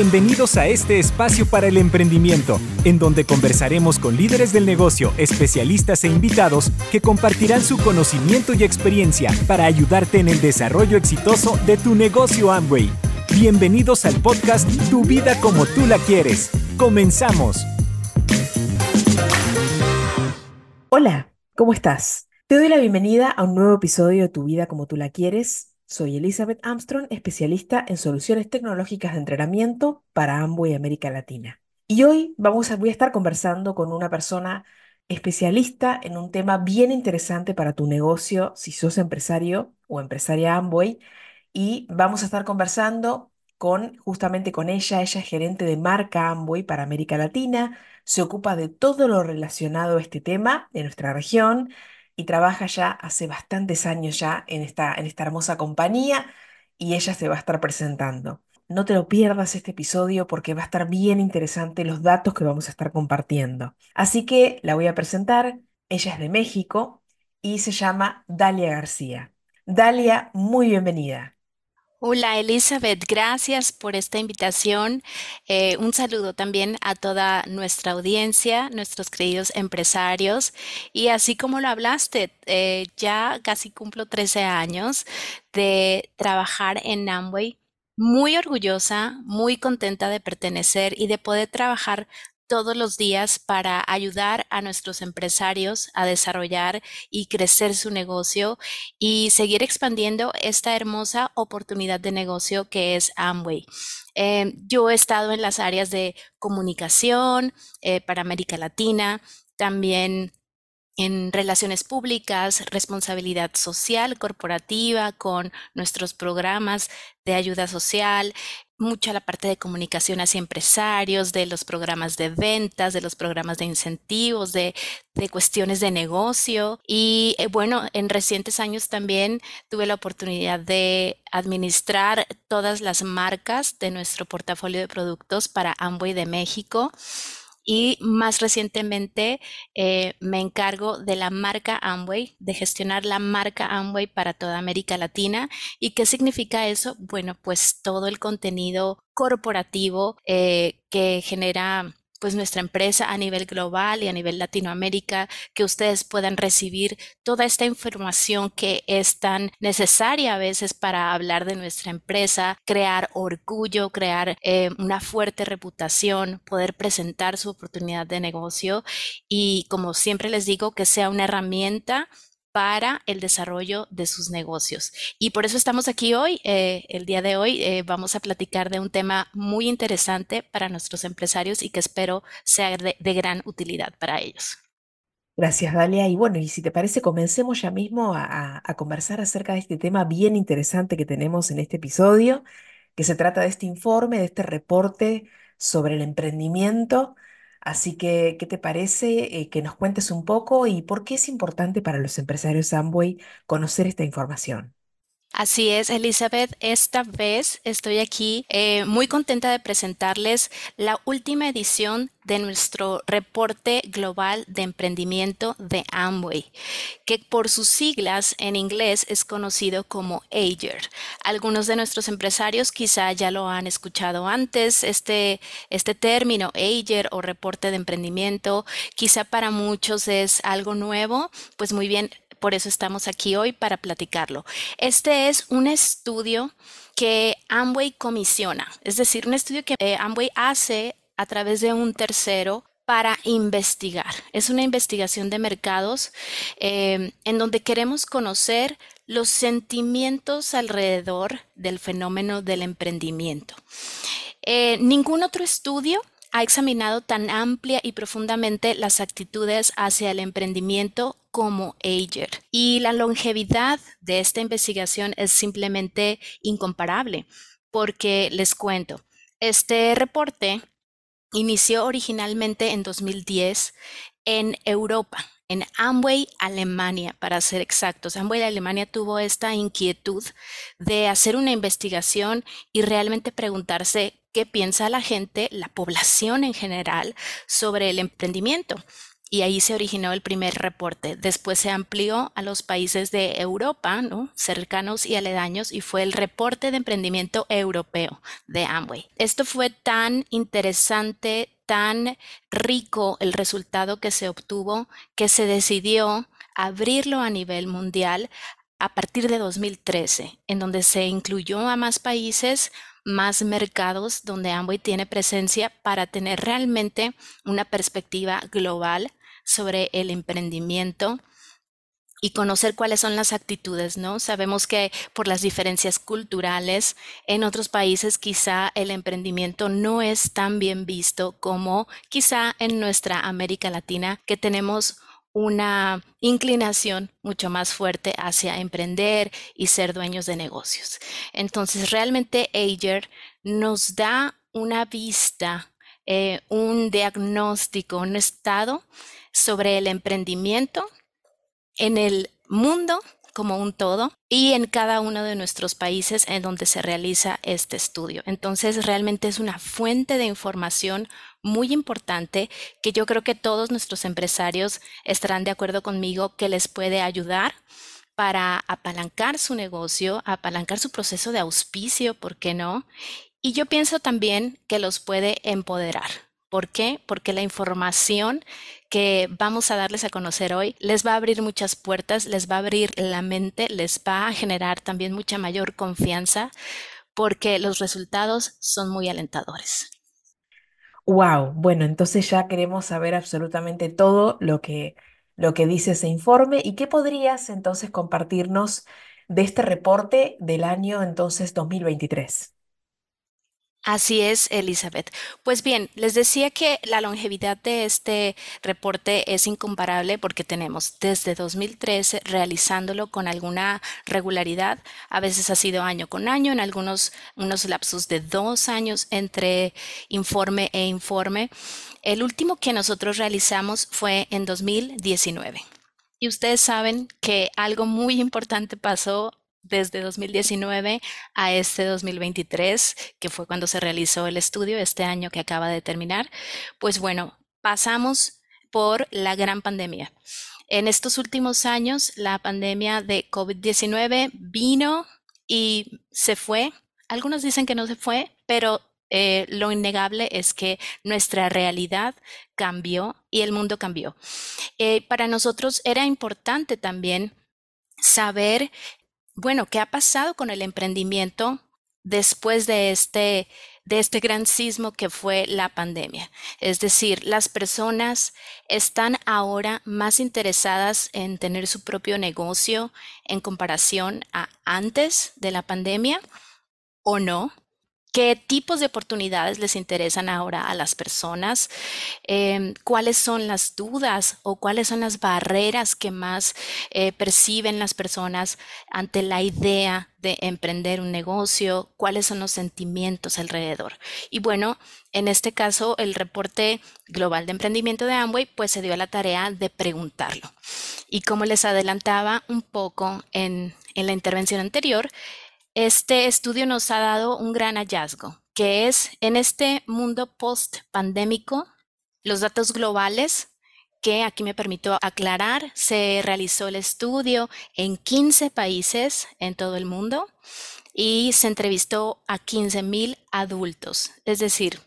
Bienvenidos a este espacio para el emprendimiento, en donde conversaremos con líderes del negocio, especialistas e invitados que compartirán su conocimiento y experiencia para ayudarte en el desarrollo exitoso de tu negocio Amway. Bienvenidos al podcast Tu vida como tú la quieres. Comenzamos. Hola, ¿cómo estás? Te doy la bienvenida a un nuevo episodio de Tu vida como tú la quieres. Soy Elizabeth Armstrong, especialista en soluciones tecnológicas de entrenamiento para Amway América Latina. Y hoy vamos a, voy a estar conversando con una persona especialista en un tema bien interesante para tu negocio si sos empresario o empresaria Amway. Y vamos a estar conversando con justamente con ella. Ella es gerente de marca Amway para América Latina. Se ocupa de todo lo relacionado a este tema de nuestra región y trabaja ya hace bastantes años ya en esta, en esta hermosa compañía y ella se va a estar presentando. No te lo pierdas este episodio porque va a estar bien interesante los datos que vamos a estar compartiendo. Así que la voy a presentar. Ella es de México y se llama Dalia García. Dalia, muy bienvenida. Hola Elizabeth, gracias por esta invitación. Eh, un saludo también a toda nuestra audiencia, nuestros queridos empresarios. Y así como lo hablaste, eh, ya casi cumplo 13 años de trabajar en Amway. Muy orgullosa, muy contenta de pertenecer y de poder trabajar todos los días para ayudar a nuestros empresarios a desarrollar y crecer su negocio y seguir expandiendo esta hermosa oportunidad de negocio que es Amway. Eh, yo he estado en las áreas de comunicación eh, para América Latina, también en relaciones públicas, responsabilidad social corporativa con nuestros programas de ayuda social, mucha la parte de comunicación hacia empresarios, de los programas de ventas, de los programas de incentivos, de, cuestiones de negocio. Y eh, bueno, en recientes años también tuve la oportunidad de administrar todas las marcas de nuestro portafolio de productos para Amway de México y más recientemente eh, me encargo de la marca Amway, de gestionar la marca Amway para toda América Latina. ¿Y qué significa eso? Bueno, pues todo el contenido corporativo eh, que genera pues nuestra empresa a nivel global y a nivel Latinoamérica, que ustedes puedan recibir toda esta información que es tan necesaria a veces para hablar de nuestra empresa, crear orgullo, crear eh, una fuerte reputación, poder presentar su oportunidad de negocio. Y como siempre les digo, que sea una herramienta para el desarrollo de sus negocios. Y por eso estamos aquí hoy. Eh, el día de hoy eh, vamos a platicar de un tema muy interesante para nuestros empresarios y que espero sea de, gran utilidad para ellos. Gracias, Dalia. Y bueno, y si te parece, comencemos ya mismo a, a, conversar acerca de este tema bien interesante que tenemos en este episodio, que se trata de este informe, de este reporte sobre el emprendimiento Así que, ¿qué te parece eh, que nos cuentes un poco y por qué es importante para los empresarios Amway conocer esta información? Así es, Elizabeth. Esta vez estoy aquí eh, muy contenta de presentarles la última edición de nuestro reporte global de emprendimiento de Amway, que por sus siglas en inglés es conocido como AGER. Algunos de nuestros empresarios quizá ya lo han escuchado antes, este, este término AGER o reporte de emprendimiento, quizá para muchos es algo nuevo, pues muy bien, por eso estamos aquí hoy para platicarlo. Este es un estudio que Amway comisiona, es decir, un estudio que eh, Amway hace a través de un tercero para investigar. Es una investigación de mercados eh, en donde queremos conocer los sentimientos alrededor del fenómeno del emprendimiento. Eh, ningún otro estudio ha examinado tan amplia y profundamente las actitudes hacia el emprendimiento como Ager. Y la longevidad de esta investigación es simplemente incomparable, porque les cuento, este reporte inició originalmente en 2010 en Europa, en Amway, Alemania, para ser exactos. Amway, Alemania tuvo esta inquietud de hacer una investigación y realmente preguntarse qué piensa la gente, la población en general, sobre el emprendimiento. Y ahí se originó el primer reporte. Después se amplió a los países de Europa, ¿no? cercanos y aledaños, y fue el reporte de emprendimiento europeo de Amway. Esto fue tan interesante, tan rico el resultado que se obtuvo, que se decidió abrirlo a nivel mundial a partir de 2013, en donde se incluyó a más países, más mercados donde Amway tiene presencia para tener realmente una perspectiva global sobre el emprendimiento y conocer cuáles son las actitudes, ¿no? Sabemos que por las diferencias culturales en otros países quizá el emprendimiento no es tan bien visto como quizá en nuestra América Latina que tenemos una inclinación mucho más fuerte hacia emprender y ser dueños de negocios. Entonces, realmente Ager nos da una vista, eh, un diagnóstico, un estado sobre el emprendimiento en el mundo como un todo y en cada uno de nuestros países en donde se realiza este estudio. Entonces, realmente es una fuente de información muy importante que yo creo que todos nuestros empresarios estarán de acuerdo conmigo que les puede ayudar para apalancar su negocio, apalancar su proceso de auspicio, ¿por qué no? Y yo pienso también que los puede empoderar. ¿Por qué? Porque la información que vamos a darles a conocer hoy les va a abrir muchas puertas, les va a abrir la mente, les va a generar también mucha mayor confianza porque los resultados son muy alentadores. Wow, bueno, entonces ya queremos saber absolutamente todo lo que, lo que dice ese informe y qué podrías entonces compartirnos de este reporte del año entonces 2023. Así es, Elizabeth. Pues bien, les decía que la longevidad de este reporte es incomparable porque tenemos desde 2013 realizándolo con alguna regularidad. A veces ha sido año con año, en algunos unos lapsos de dos años entre informe e informe. El último que nosotros realizamos fue en 2019. Y ustedes saben que algo muy importante pasó desde 2019 a este 2023, que fue cuando se realizó el estudio, este año que acaba de terminar, pues bueno, pasamos por la gran pandemia. En estos últimos años, la pandemia de COVID-19 vino y se fue. Algunos dicen que no se fue, pero eh, lo innegable es que nuestra realidad cambió y el mundo cambió. Eh, para nosotros era importante también saber bueno, ¿qué ha pasado con el emprendimiento después de este, de este gran sismo que fue la pandemia? Es decir, las personas están ahora más interesadas en tener su propio negocio en comparación a antes de la pandemia o no qué tipos de oportunidades les interesan ahora a las personas, em, cuáles son las dudas o cuáles son las barreras que más eh, perciben las personas ante la idea de emprender un negocio, cuáles son los sentimientos alrededor. Y bueno, en este caso, el reporte global de emprendimiento de Amway, pues se dio a la tarea de preguntarlo. Y como les adelantaba un poco en, en la intervención anterior, este estudio nos ha dado un gran hallazgo, que es en este mundo post-pandémico, los datos globales, que aquí me permito aclarar, se realizó el estudio en 15 países en todo el mundo y se entrevistó a 15.000 adultos, es decir,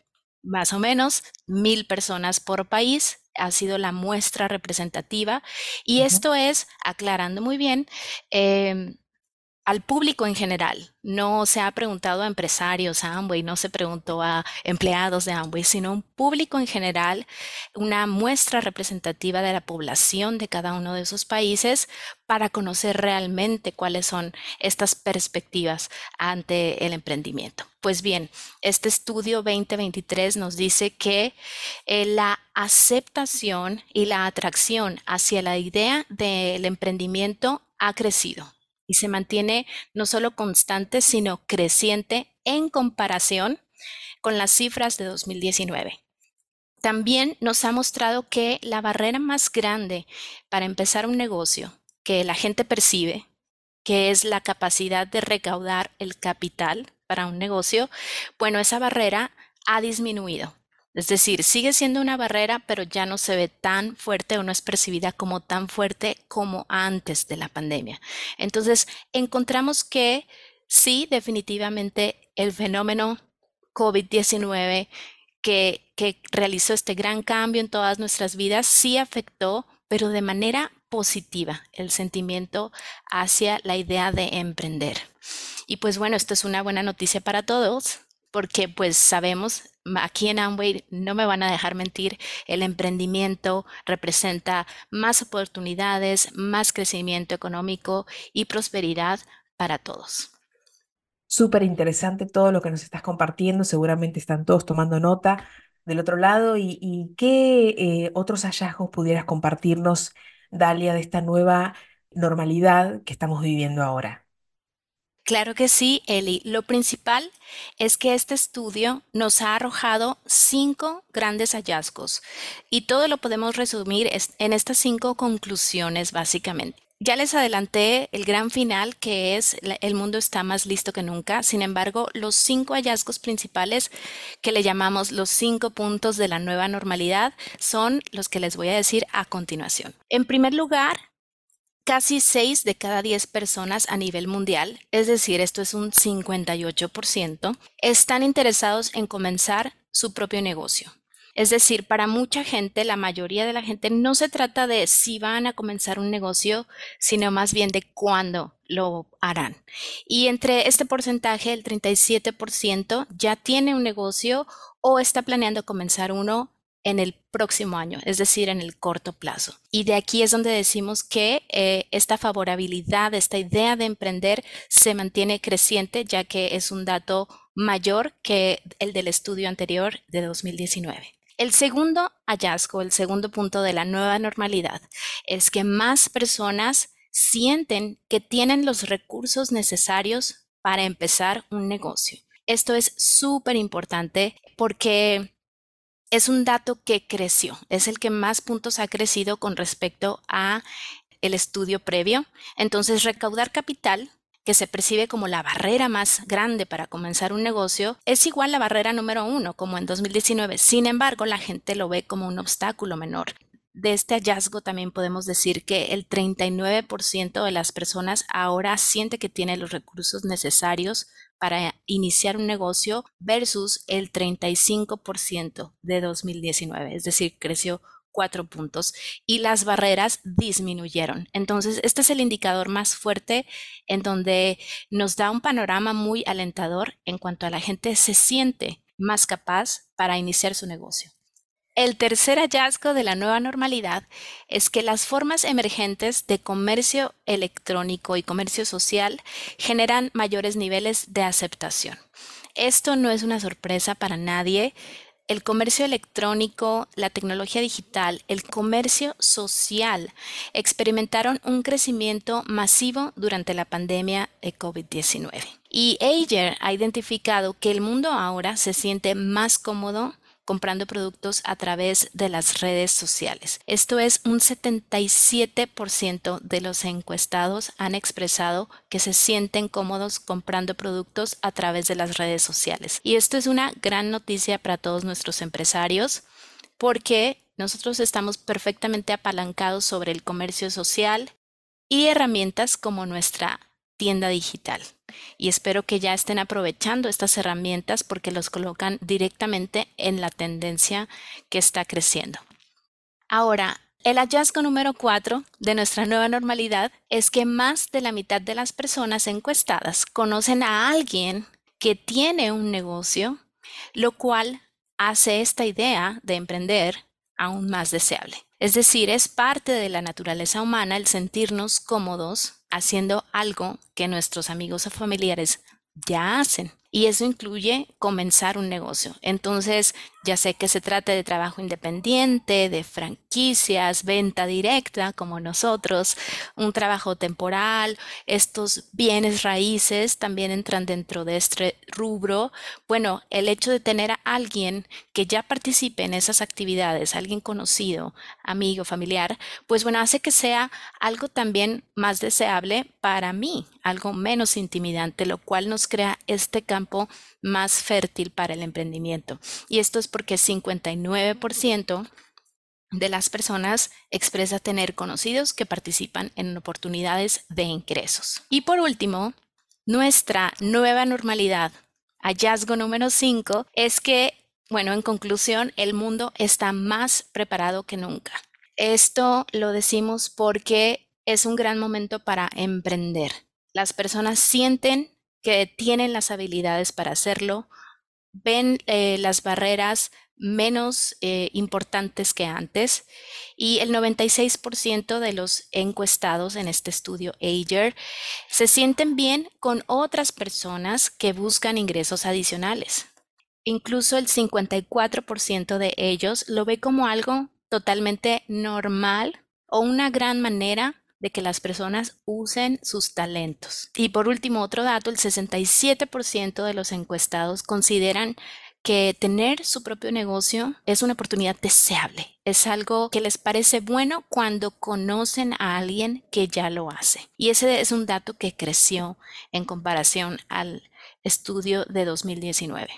más o menos mil personas por país ha sido la muestra representativa. Y esto es, aclarando muy bien, em, al público en general. No se ha preguntado a empresarios a Amway, no se preguntó a empleados de Amway, sino un público en general, una muestra representativa de la población de cada uno de esos países para conocer realmente cuáles son estas perspectivas ante el emprendimiento. Pues bien, este estudio 2023 nos dice que eh, la aceptación y la atracción hacia la idea del emprendimiento ha crecido y se mantiene no solo constante, sino creciente en comparación con las cifras de 2019. También nos ha mostrado que la barrera más grande para empezar un negocio que la gente percibe, que es la capacidad de recaudar el capital para un negocio, bueno, esa barrera ha disminuido. Es decir, sigue siendo una barrera, pero ya no se ve tan fuerte o no es percibida como tan fuerte como antes de la pandemia. Entonces, encontramos que sí, definitivamente el fenómeno COVID-19 que, realizó este gran cambio en todas nuestras vidas sí afectó, pero de manera positiva el sentimiento hacia la idea de emprender. Y pues bueno, esto es una buena noticia para todos porque pues sabemos, aquí en Amway no me van a dejar mentir, el emprendimiento representa más oportunidades, más crecimiento económico y prosperidad para todos. Súper interesante todo lo que nos estás compartiendo, seguramente están todos tomando nota del otro lado y, qué eh, otros hallazgos pudieras compartirnos, Dalia, de esta nueva normalidad que estamos viviendo ahora. Claro que sí, Eli. Lo principal es que este estudio nos ha arrojado cinco grandes hallazgos y todo lo podemos resumir en estas cinco conclusiones básicamente. Ya les adelanté el gran final que es el mundo está más listo que nunca. Sin embargo, los cinco hallazgos principales que le llamamos los cinco puntos de la nueva normalidad son los que les voy a decir a continuación. En primer lugar, casi 6 de cada 10 personas a nivel mundial, es decir, esto es un 58%, están interesados en comenzar su propio negocio. Es decir, para mucha gente, la mayoría de la gente, no se trata de si van a comenzar un negocio, sino más bien de cuándo lo harán. Y entre este porcentaje, el 37% ya tiene un negocio o está planeando comenzar uno en el próximo año, es decir, en el corto plazo. Y de aquí es donde decimos que eh, esta favorabilidad, esta idea de emprender se mantiene creciente, ya que es un dato mayor que el del estudio anterior de 2019. El segundo hallazgo, el segundo punto de la nueva normalidad, es que más personas sienten que tienen los recursos necesarios para empezar un negocio. Esto es súper importante porque es un dato que creció, es el que más puntos ha crecido con respecto a el estudio previo. Entonces, recaudar capital, que se percibe como la barrera más grande para comenzar un negocio, es igual la barrera número uno, como en 2019. Sin embargo, la gente lo ve como un obstáculo menor. De este hallazgo también podemos decir que el 39% de las personas ahora siente que tiene los recursos necesarios para iniciar un negocio versus el 35% de 2019, es decir, creció cuatro puntos y las barreras disminuyeron. Entonces, este es el indicador más fuerte en donde nos da un panorama muy alentador en cuanto a la gente se siente más capaz para iniciar su negocio. El tercer hallazgo de la nueva normalidad es que las formas emergentes de comercio electrónico y comercio social generan mayores niveles de aceptación. Esto no es una sorpresa para nadie. El comercio electrónico, la tecnología digital, el comercio social experimentaron un crecimiento masivo durante la pandemia de COVID-19. Y Ayer ha identificado que el mundo ahora se siente más cómodo comprando productos a través de las redes sociales. Esto es un 77% de los encuestados han expresado que se sienten cómodos comprando productos a través de las redes sociales. Y esto es una gran noticia para todos nuestros empresarios porque nosotros estamos perfectamente apalancados sobre el comercio social y herramientas como nuestra tienda digital y espero que ya estén aprovechando estas herramientas porque los colocan directamente en la tendencia que está creciendo. Ahora, el hallazgo número cuatro de nuestra nueva normalidad es que más de la mitad de las personas encuestadas conocen a alguien que tiene un negocio, lo cual hace esta idea de emprender aún más deseable. Es decir, es parte de la naturaleza humana el sentirnos cómodos haciendo algo que nuestros amigos o familiares ya hacen. Y eso incluye comenzar un negocio. Entonces, ya sé que se trata de trabajo independiente, de franquicias, venta directa como nosotros, un trabajo temporal, estos bienes raíces también entran dentro de este rubro. Bueno, el hecho de tener a alguien que ya participe en esas actividades, alguien conocido, amigo, familiar, pues bueno, hace que sea algo también más deseable para mí, algo menos intimidante, lo cual nos crea este campo más fértil para el emprendimiento. Y esto es porque 59% de las personas expresa tener conocidos que participan en oportunidades de ingresos. Y por último, nuestra nueva normalidad, hallazgo número 5, es que, bueno, en conclusión, el mundo está más preparado que nunca. Esto lo decimos porque es un gran momento para emprender. Las personas sienten que tienen las habilidades para hacerlo, ven eh, las barreras menos eh, importantes que antes y el 96% de los encuestados en este estudio Ager se sienten bien con otras personas que buscan ingresos adicionales. Incluso el 54% de ellos lo ve como algo totalmente normal o una gran manera de que las personas usen sus talentos. Y por último, otro dato, el 67% de los encuestados consideran que tener su propio negocio es una oportunidad deseable, es algo que les parece bueno cuando conocen a alguien que ya lo hace. Y ese es un dato que creció en comparación al estudio de 2019.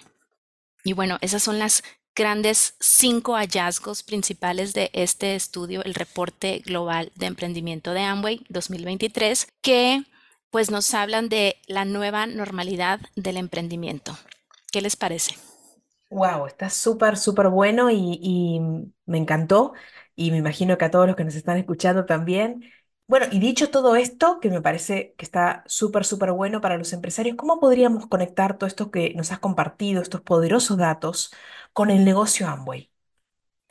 Y bueno, esas son las grandes cinco hallazgos principales de este estudio, el reporte global de emprendimiento de Amway 2023, que pues nos hablan de la nueva normalidad del emprendimiento. ¿Qué les parece? Wow, está súper, súper bueno y, me encantó y me imagino que a todos los que nos están escuchando también. Bueno, y dicho todo esto, que me parece que está súper, súper bueno para los empresarios, ¿cómo podríamos conectar todo esto que nos has compartido, estos poderosos datos, con el negocio Amway?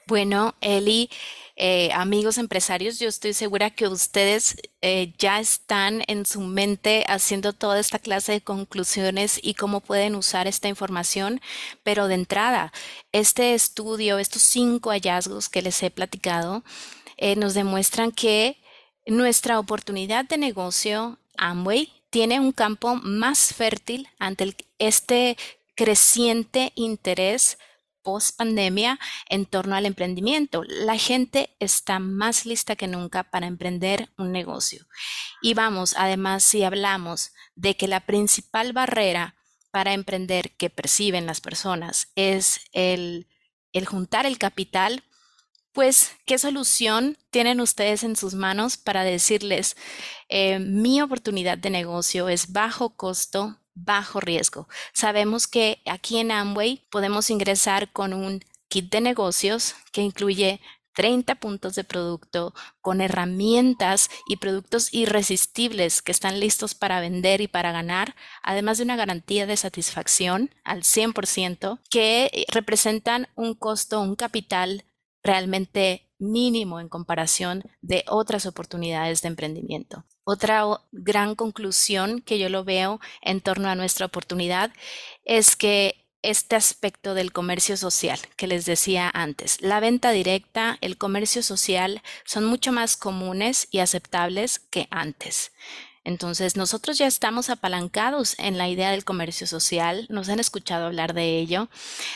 Bueno, Eli, eh, amigos empresarios, yo estoy segura que ustedes eh, ya están en su mente haciendo toda esta clase de conclusiones y cómo pueden usar esta información, pero de entrada, este estudio, estos cinco hallazgos que les he platicado, eh, nos demuestran que nuestra oportunidad de negocio Amway tiene un campo más fértil ante este creciente interés post pandemia en torno al emprendimiento. La gente está más lista que nunca para emprender un negocio. Y vamos, además, si hablamos de que la principal barrera para emprender que perciben las personas es el, el juntar el capital, pues, ¿qué solución tienen ustedes en sus manos para decirles, eh, mi oportunidad de negocio es bajo costo, bajo riesgo. Sabemos que aquí en Amway podemos ingresar con un kit de negocios que incluye 30 puntos de producto con herramientas y productos irresistibles que están listos para vender y para ganar, además de una garantía de satisfacción al 100% que representan un costo, un capital realmente mínimo en comparación de otras oportunidades de emprendimiento. Otra gran conclusión que yo lo veo en torno a nuestra oportunidad es que este aspecto del comercio social que les decía antes, la venta directa, el comercio social son mucho más comunes y aceptables que antes. Entonces, nosotros ya estamos apalancados en la idea del comercio social, nos han escuchado hablar de ello,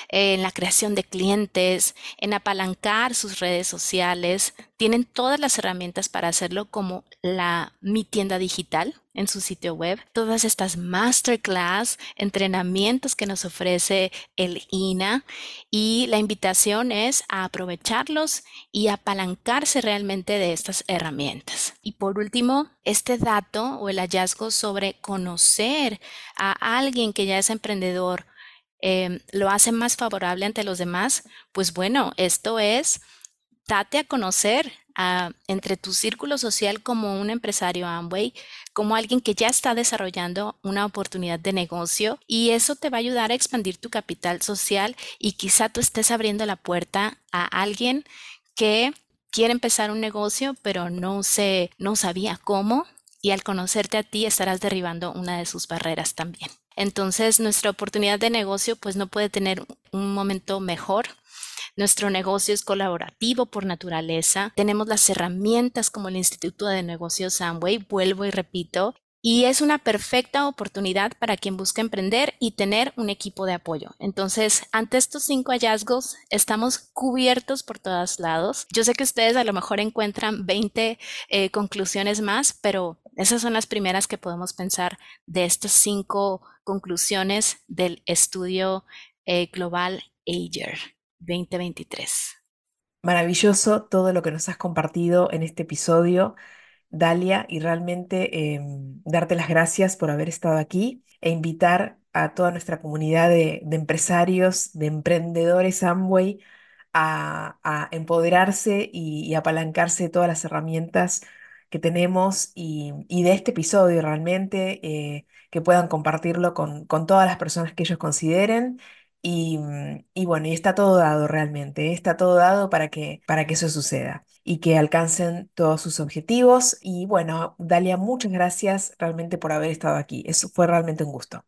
en la creación de clientes, en apalancar sus redes sociales, tienen todas las herramientas para hacerlo como la mi tienda digital, en su sitio web, todas estas masterclass, entrenamientos que nos ofrece el INA y la invitación es a aprovecharlos y apalancarse realmente de estas herramientas. Y por último, este dato o el hallazgo sobre conocer a alguien que ya es emprendedor em, lo hace más favorable ante los demás, pues bueno, esto es date a conocer entre tu círculo social como un empresario Amway, como alguien que ya está desarrollando una oportunidad de negocio y eso te va a ayudar a expandir tu capital social y quizá tú estés abriendo la puerta a alguien que quiere empezar un negocio pero no se no sabía cómo y al conocerte a ti estarás derribando una de sus barreras también. Entonces, nuestra oportunidad de negocio pues no puede tener un momento mejor nuestro negocio es colaborativo por naturaleza. Tenemos las herramientas como el Instituto de Negocios Samway, vuelvo y repito, y es una perfecta oportunidad para quien busca emprender y tener un equipo de apoyo. Entonces, ante estos cinco hallazgos, estamos cubiertos por todos lados. Yo sé que ustedes a lo mejor encuentran 20 eh, conclusiones más, pero esas son las primeras que podemos pensar de estas cinco conclusiones del estudio eh, global Ager. 2023. Maravilloso todo lo que nos has compartido en este episodio, Dalia, y realmente em, darte las gracias por haber estado aquí e invitar a toda nuestra comunidad de, empresarios, de emprendedores Amway a, empoderarse y, apalancarse de todas las herramientas que tenemos y, de este episodio realmente, eh, que puedan compartirlo con todas las personas que ellos consideren. Y, mm, y bueno, y está todo dado realmente, está todo dado para que, para que eso suceda y que alcancen todos sus objetivos. Y bueno, Dalia, muchas gracias realmente por haber estado aquí. Eso fue realmente un gusto.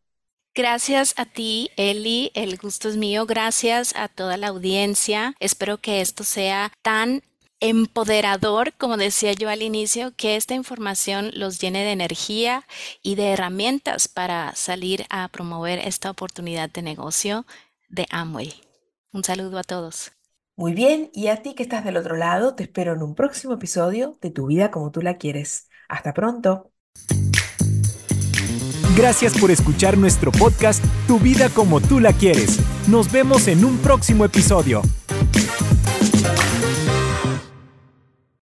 Gracias a ti, Eli, el gusto es mío. Gracias a toda la audiencia. Espero que esto sea tan empoderador, como decía yo al inicio, que esta información los llene de energía y de herramientas para salir a promover esta oportunidad de negocio de Amway. Un saludo a todos. Muy bien, y a ti que estás del otro lado, te espero en un próximo episodio de Tu vida como tú la quieres. Hasta pronto. Gracias por escuchar nuestro podcast Tu vida como tú la quieres. Nos vemos en un próximo episodio.